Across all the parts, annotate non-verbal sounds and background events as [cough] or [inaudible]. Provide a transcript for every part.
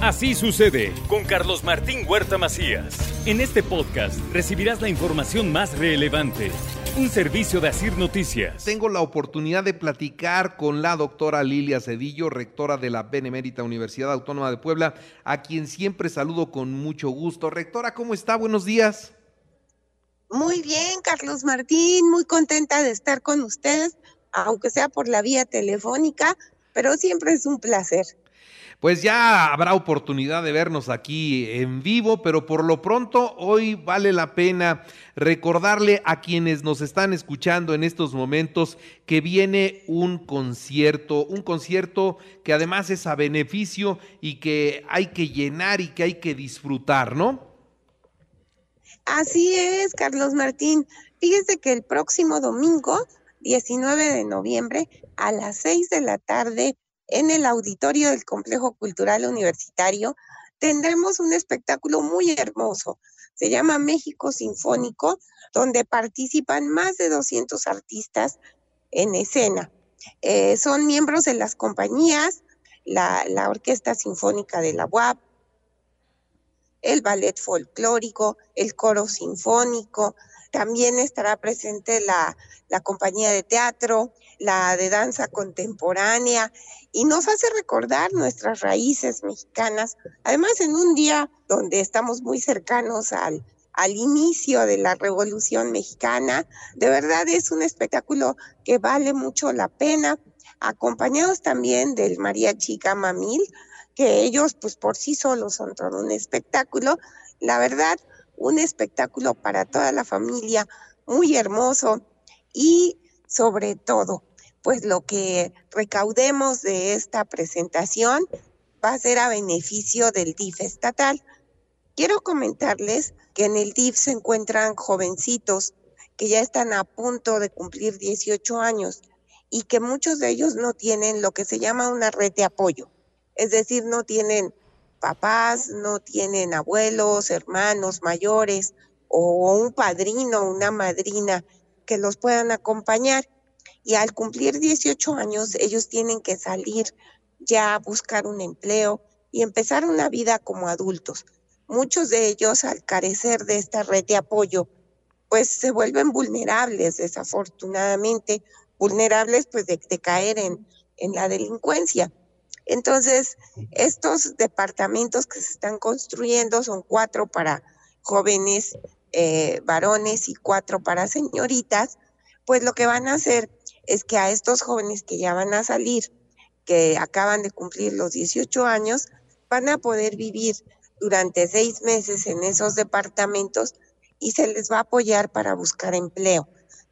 Así sucede con Carlos Martín Huerta Macías. En este podcast recibirás la información más relevante. Un servicio de Asir Noticias. Tengo la oportunidad de platicar con la doctora Lilia Cedillo, rectora de la Benemérita Universidad Autónoma de Puebla, a quien siempre saludo con mucho gusto. Rectora, ¿cómo está? Buenos días. Muy bien, Carlos Martín, muy contenta de estar con ustedes, aunque sea por la vía telefónica, pero siempre es un placer pues ya habrá oportunidad de vernos aquí en vivo, pero por lo pronto hoy vale la pena recordarle a quienes nos están escuchando en estos momentos que viene un concierto, un concierto que además es a beneficio y que hay que llenar y que hay que disfrutar, ¿no? Así es, Carlos Martín. Fíjese que el próximo domingo, 19 de noviembre, a las 6 de la tarde, en el auditorio del Complejo Cultural Universitario tendremos un espectáculo muy hermoso. Se llama México Sinfónico, donde participan más de 200 artistas en escena. Eh, son miembros de las compañías, la, la Orquesta Sinfónica de la UAP, el Ballet Folclórico, el Coro Sinfónico, también estará presente la, la compañía de teatro, la de danza contemporánea y nos hace recordar nuestras raíces mexicanas, además en un día donde estamos muy cercanos al, al inicio de la Revolución Mexicana. De verdad es un espectáculo que vale mucho la pena, acompañados también del María Chica Mamil, que ellos pues por sí solos son todo un espectáculo. La verdad, un espectáculo para toda la familia, muy hermoso y sobre todo, pues lo que recaudemos de esta presentación va a ser a beneficio del DIF estatal. Quiero comentarles que en el DIF se encuentran jovencitos que ya están a punto de cumplir 18 años y que muchos de ellos no tienen lo que se llama una red de apoyo, es decir, no tienen papás, no tienen abuelos, hermanos mayores o un padrino, una madrina que los puedan acompañar. Y al cumplir 18 años, ellos tienen que salir ya a buscar un empleo y empezar una vida como adultos. Muchos de ellos, al carecer de esta red de apoyo, pues se vuelven vulnerables, desafortunadamente, vulnerables pues de, caer en, en la delincuencia. Entonces, estos departamentos que se están construyendo son cuatro para jóvenes eh, varones y cuatro para señoritas, pues lo que van a hacer es que a estos jóvenes que ya van a salir, que acaban de cumplir los 18 años, van a poder vivir durante seis meses en esos departamentos y se les va a apoyar para buscar empleo,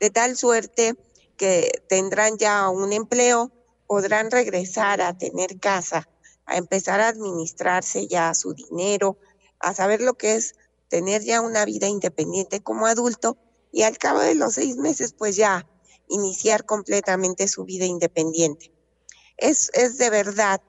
de tal suerte que tendrán ya un empleo, podrán regresar a tener casa, a empezar a administrarse ya su dinero, a saber lo que es tener ya una vida independiente como adulto y al cabo de los seis meses pues ya iniciar completamente su vida independiente. Es, es de verdad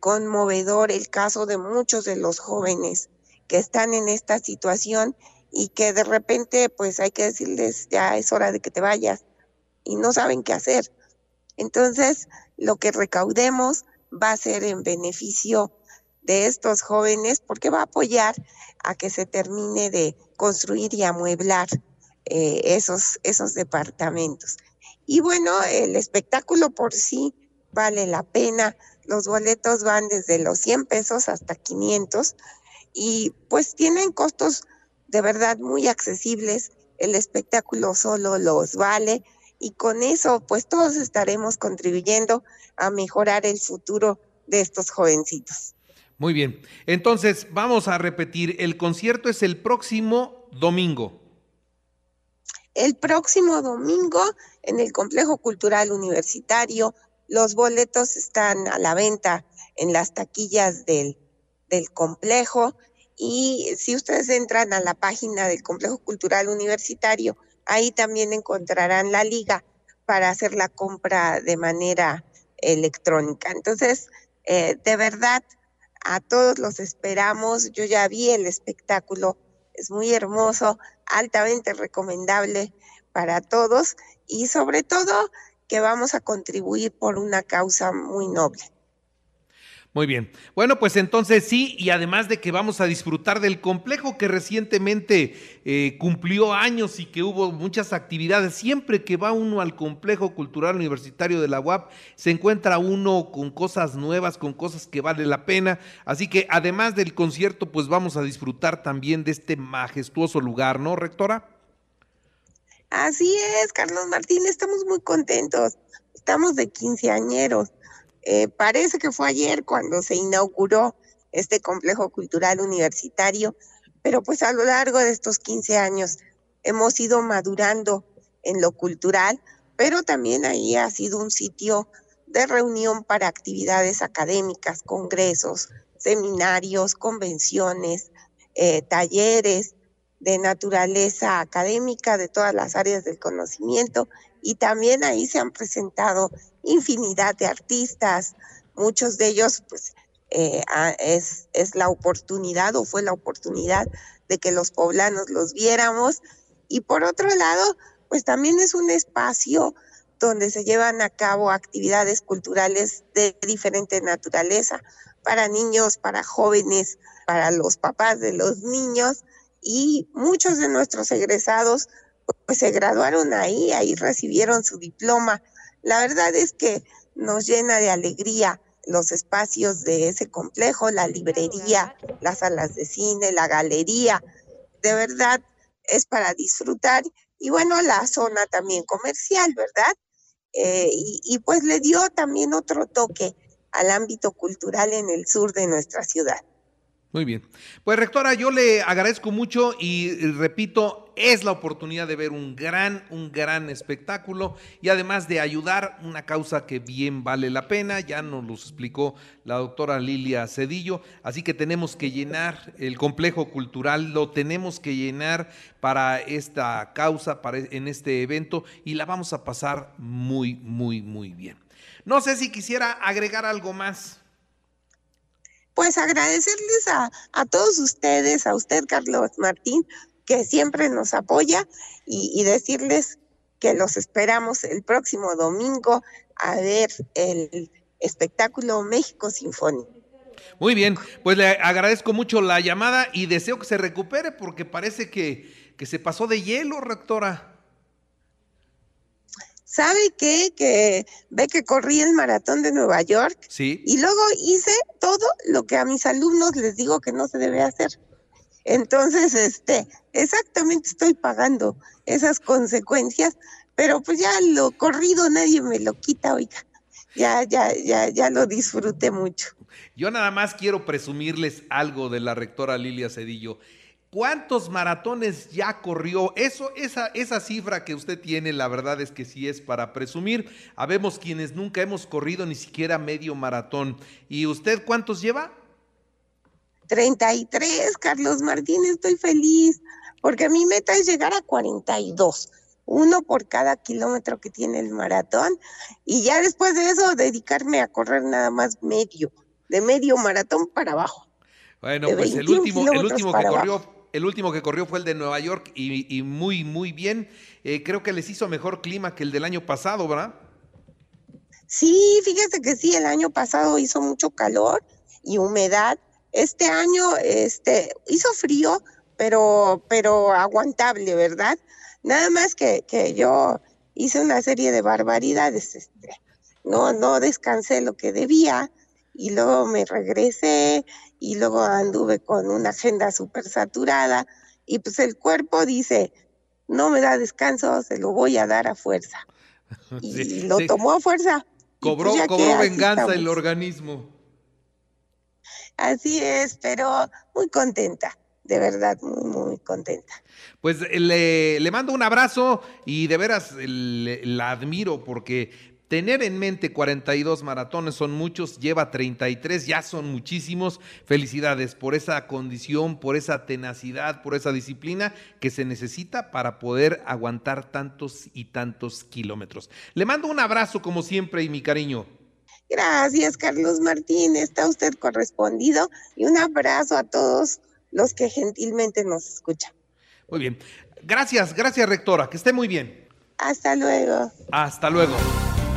conmovedor el caso de muchos de los jóvenes que están en esta situación y que de repente pues hay que decirles ya es hora de que te vayas y no saben qué hacer. Entonces, lo que recaudemos va a ser en beneficio de estos jóvenes porque va a apoyar a que se termine de construir y amueblar eh, esos, esos departamentos. Y bueno, el espectáculo por sí vale la pena. Los boletos van desde los 100 pesos hasta 500 y pues tienen costos de verdad muy accesibles. El espectáculo solo los vale y con eso pues todos estaremos contribuyendo a mejorar el futuro de estos jovencitos. Muy bien, entonces vamos a repetir, el concierto es el próximo domingo. El próximo domingo en el Complejo Cultural Universitario Los boletos están a la venta en las taquillas del, del complejo y si ustedes entran a la página del Complejo Cultural Universitario, ahí también encontrarán la liga para hacer la compra de manera electrónica. Entonces, eh, de verdad, a todos los esperamos. Yo ya vi el espectáculo, es muy hermoso, altamente recomendable para todos y sobre todo que vamos a contribuir por una causa muy noble. Muy bien. Bueno, pues entonces sí, y además de que vamos a disfrutar del complejo que recientemente eh, cumplió años y que hubo muchas actividades, siempre que va uno al complejo cultural universitario de la UAP, se encuentra uno con cosas nuevas, con cosas que vale la pena. Así que además del concierto, pues vamos a disfrutar también de este majestuoso lugar, ¿no, rectora? Así es, Carlos Martín, estamos muy contentos. Estamos de quinceañeros eh, parece que fue ayer cuando se inauguró este complejo cultural universitario, pero pues a lo largo de estos 15 años hemos ido madurando en lo cultural, pero también ahí ha sido un sitio de reunión para actividades académicas, congresos, seminarios, convenciones, eh, talleres de naturaleza académica de todas las áreas del conocimiento y también ahí se han presentado infinidad de artistas, muchos de ellos pues eh, es, es la oportunidad o fue la oportunidad de que los poblanos los viéramos. Y por otro lado pues también es un espacio donde se llevan a cabo actividades culturales de diferente naturaleza para niños, para jóvenes, para los papás de los niños y muchos de nuestros egresados pues se graduaron ahí, ahí recibieron su diploma. La verdad es que nos llena de alegría los espacios de ese complejo, la librería, las salas de cine, la galería. De verdad es para disfrutar. Y bueno, la zona también comercial, ¿verdad? Eh, y, y pues le dio también otro toque al ámbito cultural en el sur de nuestra ciudad. Muy bien. Pues rectora, yo le agradezco mucho y repito, es la oportunidad de ver un gran, un gran espectáculo y además de ayudar una causa que bien vale la pena, ya nos lo explicó la doctora Lilia Cedillo, así que tenemos que llenar el complejo cultural, lo tenemos que llenar para esta causa, para en este evento y la vamos a pasar muy, muy, muy bien. No sé si quisiera agregar algo más pues agradecerles a, a, todos ustedes, a usted Carlos Martín, que siempre nos apoya y, decirles que los esperamos el próximo domingo a ver el espectáculo México Sinfónico. Muy bien, pues le agradezco mucho la llamada y deseo que se recupere porque parece que, que se pasó de hielo, rectora. ¿Sabe qué? Que ve que corrí el maratón de Nueva York. Sí. Y luego hice todo lo que a mis alumnos les digo que no se debe hacer. Entonces, este, exactamente estoy pagando esas consecuencias, pero pues ya lo corrido nadie me lo quita, oiga. Ya, ya, ya, ya lo disfruté mucho. Yo nada más quiero presumirles algo de la rectora Lilia Cedillo. ¿Cuántos maratones ya corrió? Eso, esa, esa cifra que usted tiene, la verdad es que sí es para presumir. Habemos quienes nunca hemos corrido ni siquiera medio maratón. ¿Y usted cuántos lleva? 33, Carlos Martín, estoy feliz, porque mi meta es llegar a 42, uno por cada kilómetro que tiene el maratón, y ya después de eso dedicarme a correr nada más medio, de medio maratón para abajo. Bueno, pues el último, el último que corrió el último que corrió fue el de Nueva York y, muy, muy bien. Eh, creo que les hizo mejor clima que el del año pasado, ¿verdad? Sí, fíjese que sí, el año pasado hizo mucho calor y humedad. Este año este, hizo frío, pero, pero aguantable, ¿verdad? Nada más que, que yo hice una serie de barbaridades. Este, no, no descansé lo que debía y luego me regresé y luego anduve con una agenda súper saturada y pues el cuerpo dice, no me da descanso, se lo voy a dar a fuerza. [laughs] Y lo tomó a fuerza. Pues, cobró, cobró venganza el organismo. Así es, pero muy contenta, de verdad, muy, muy contenta. Pues le, le mando un abrazo y de veras la admiro porque Tener en mente 42 maratones son muchos, lleva 33, ya son muchísimos. Felicidades por esa condición, por esa tenacidad, por esa disciplina que se necesita para poder aguantar tantos y tantos kilómetros. Le mando un abrazo como siempre y mi cariño. Gracias, Carlos Martín. Está usted correspondido y un abrazo a todos los que gentilmente nos escuchan. Muy bien. Gracias, gracias, rectora. Que esté muy bien. Hasta luego. Hasta luego.